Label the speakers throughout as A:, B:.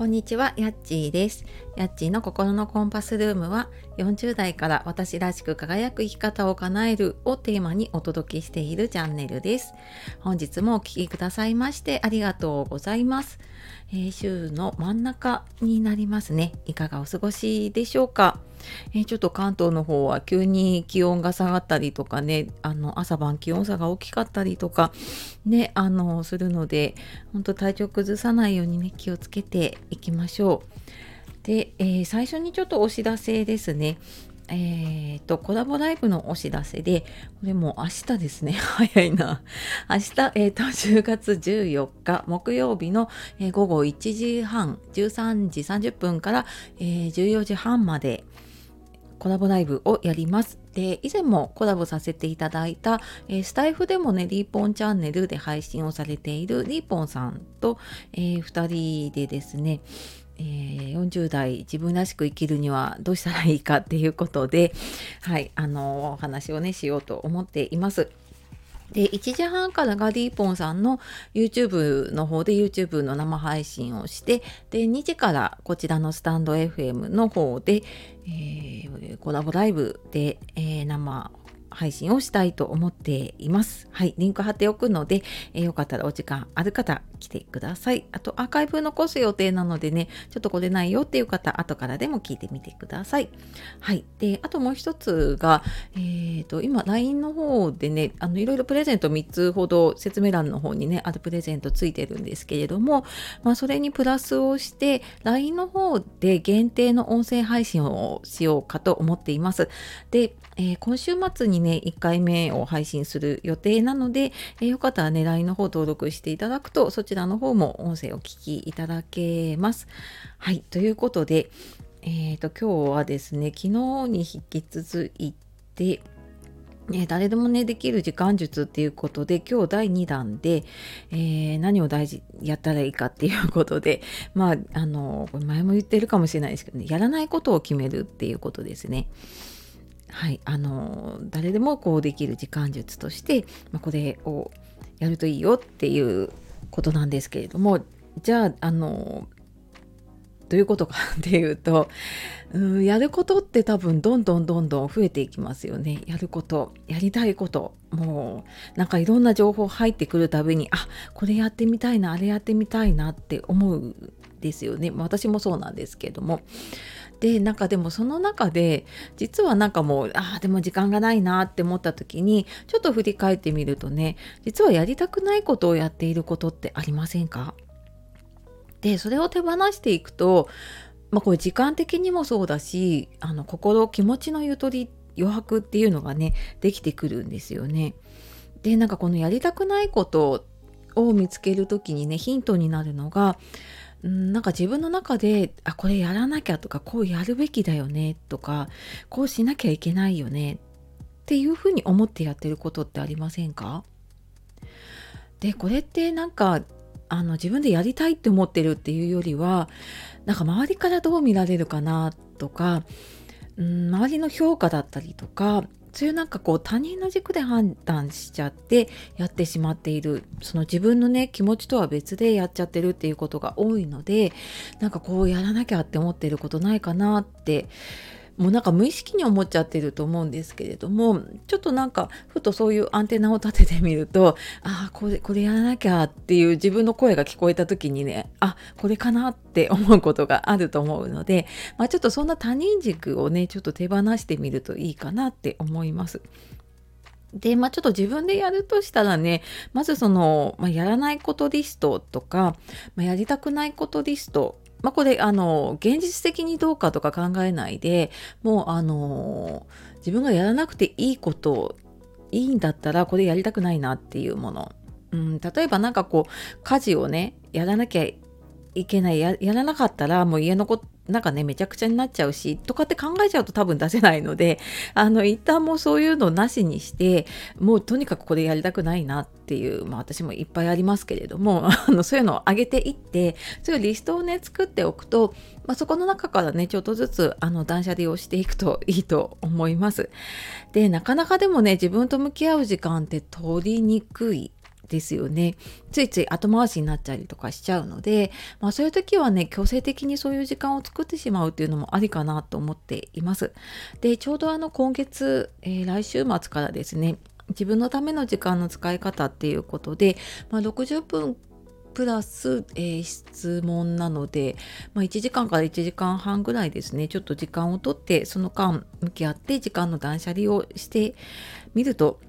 A: こんにちは、やっちーです。やっちーの心のコンパスルームは40代から私らしく輝く生き方を叶えるをテーマにお届けしているチャンネルです。本日もお聴きくださいましてありがとうございます。えー、週の真ん中になりますね。いかがお過ごしでしょうか？えー、ちょっと関東の方は急に気温が下がったりとかね、あの朝晩気温差が大きかったりとかね、あのするので、本当体調崩さないようにね、気をつけていきましょう。で、えー、最初にちょっとお知らせですね。えーと、コラボライブのお知らせで、これも明日ですね。早いな。明日、えーと、10月14日木曜日の、えー、午後1時半、13時30分から、えー、14時半までコラボライブをやります。で、以前もコラボさせていただいた、えー、スタイフでもね、リーポンチャンネルで配信をされているリーポンさんと、えー、2人でですね、えー、40代自分らしく生きるにはどうしたらいいかっていうことで、はい、あのお話をねしようと思っています。で、1時半からガディーポンさんの YouTube の方で YouTube の生配信をして、で、2時からこちらのスタンド FM の方で、えー、コラボライブで、えー、生配信をしたいと思っています。はい、リンク貼っておくので、えー、よかったらお時間ある方来てください。あとアーカイブ残す予定なのでね、ちょっと来れないよっていう方、後からでも聞いてみてください。はい。で、あともう一つが、えっ、ー、と、今 LINE の方でね、あの、いろいろプレゼント3つほど説明欄の方にね、あるプレゼントついてるんですけれども、まあ、それにプラスをして、LINE の方で限定の音声配信をしようかと思っています。で、えー、今週末にね、1回目を配信する予定なので、えー、よかったらね、LINE の方登録していただくと、そちらの方も音声を聞きいただけます。はい、ということで、えっ、ー、と、今日はですね、昨日に引き続いて、ね、誰でもねできる時間術っていうことで今日第2弾で、えー、何を大事やったらいいかっていうことで まああの前も言ってるかもしれないですけどねやらないことを決めるっていうことですね。はい、あの誰でもこうできる時間術として、まあ、これをやるといいよっていうことなんですけれどもじゃああのどういうことかっていうとうんやることって多分どんどんどんどん増えていきますよね。やることやりたいこともうなんかいろんな情報入ってくるたびにあこれやってみたいなあれやってみたいなって思うですよね。私もそうなんですけども。でなんかでもその中で実はなんかもうああでも時間がないなって思った時にちょっと振り返ってみるとね実はやりたくないことをやっていることってありませんか？でそれを手放していくと、まあ、これ時間的にもそうだしあの心気持ちのゆとり余白っていうのがねできてくるんですよね。でなんかこのやりたくないことを見つける時にねヒントになるのがんなんか自分の中であこれやらなきゃとかこうやるべきだよねとかこうしなきゃいけないよねっていうふうに思ってやってることってありませんか？でこれってなんかあの自分でやりたいって思ってるっていうよりはなんか周りからどう見られるかなとかうん周りの評価だったりとかそういうなんかこう他人の軸で判断しちゃってやってしまっているその自分のね気持ちとは別でやっちゃってるっていうことが多いのでなんかこうやらなきゃって思ってることないかなってもうなんか無意識に思っちゃってると思うんですけれどもちょっとなんかふとそういうアンテナを立ててみるとああこれこれやらなきゃっていう自分の声が聞こえた時にねあこれかなって思うことがあると思うので、まあ、ちょっとそんな他人軸をねちょっと手放してみるといいかなって思います。で、まあちょっと自分でやるとしたらね、まずその、まあ、やらないことリストとか、まあ、やりたくないことリストまあ、これあの現実的にどうかとか考えないでもうあの自分がやらなくていいこといいんだったらこれやりたくないなっていうもの、うん、例えば何かこう家事をねやらなきゃいけないやらなかったらもう家のことなんかねめちゃくちゃになっちゃうしとかって考えちゃうと多分出せないので あの一旦もうそういうのなしにしてもうとにかくこれやりたくないなっていう、まあ、私もいっぱいありますけれども あのそういうのを上げていってそういうリストをね作っておくと、まあ、そこの中からねちょっとずつあの断捨離をしていくといいと思います。でなかなかでもね自分と向き合う時間って取りにくいですよね。ついつい後回しになっちゃうりとかしちゃうので、まあ、そういう時はね強制的にそういう時間を作ってしまうっていうのもありかなと思っています。でちょうどあの今月、えー、来週末からですね自分のための時間の使い方っていうことで、まあ、60分プラス、えー、質問なので、まあ、1時間から1時間半ぐらいですねちょっと時間をとってその間向き合って時間の断捨離をしてみると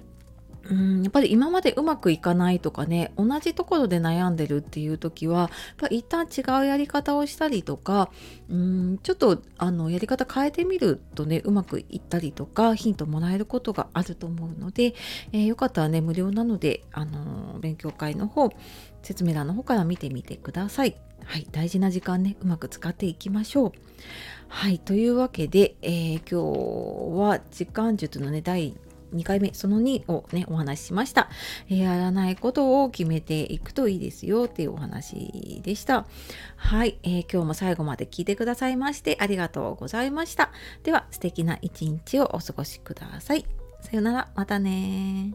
A: うんやっぱり今までうまくいかないとかね同じところで悩んでるっていう時はやっ一旦違うやり方をしたりとかうんちょっとあのやり方変えてみるとねうまくいったりとかヒントもらえることがあると思うので、えー、よかったらね無料なのであの勉強会の方説明欄の方から見てみてください。はい、大事な時間ね、うまく使っていきましょう。はい、というわけで、えー、今日は時間術のね、第2回目、その2をね、お話ししました。やらないことを決めていくといいですよっていうお話でした。はい、えー、今日も最後まで聞いてくださいましてありがとうございました。では、素敵な一日をお過ごしください。さよなら、またね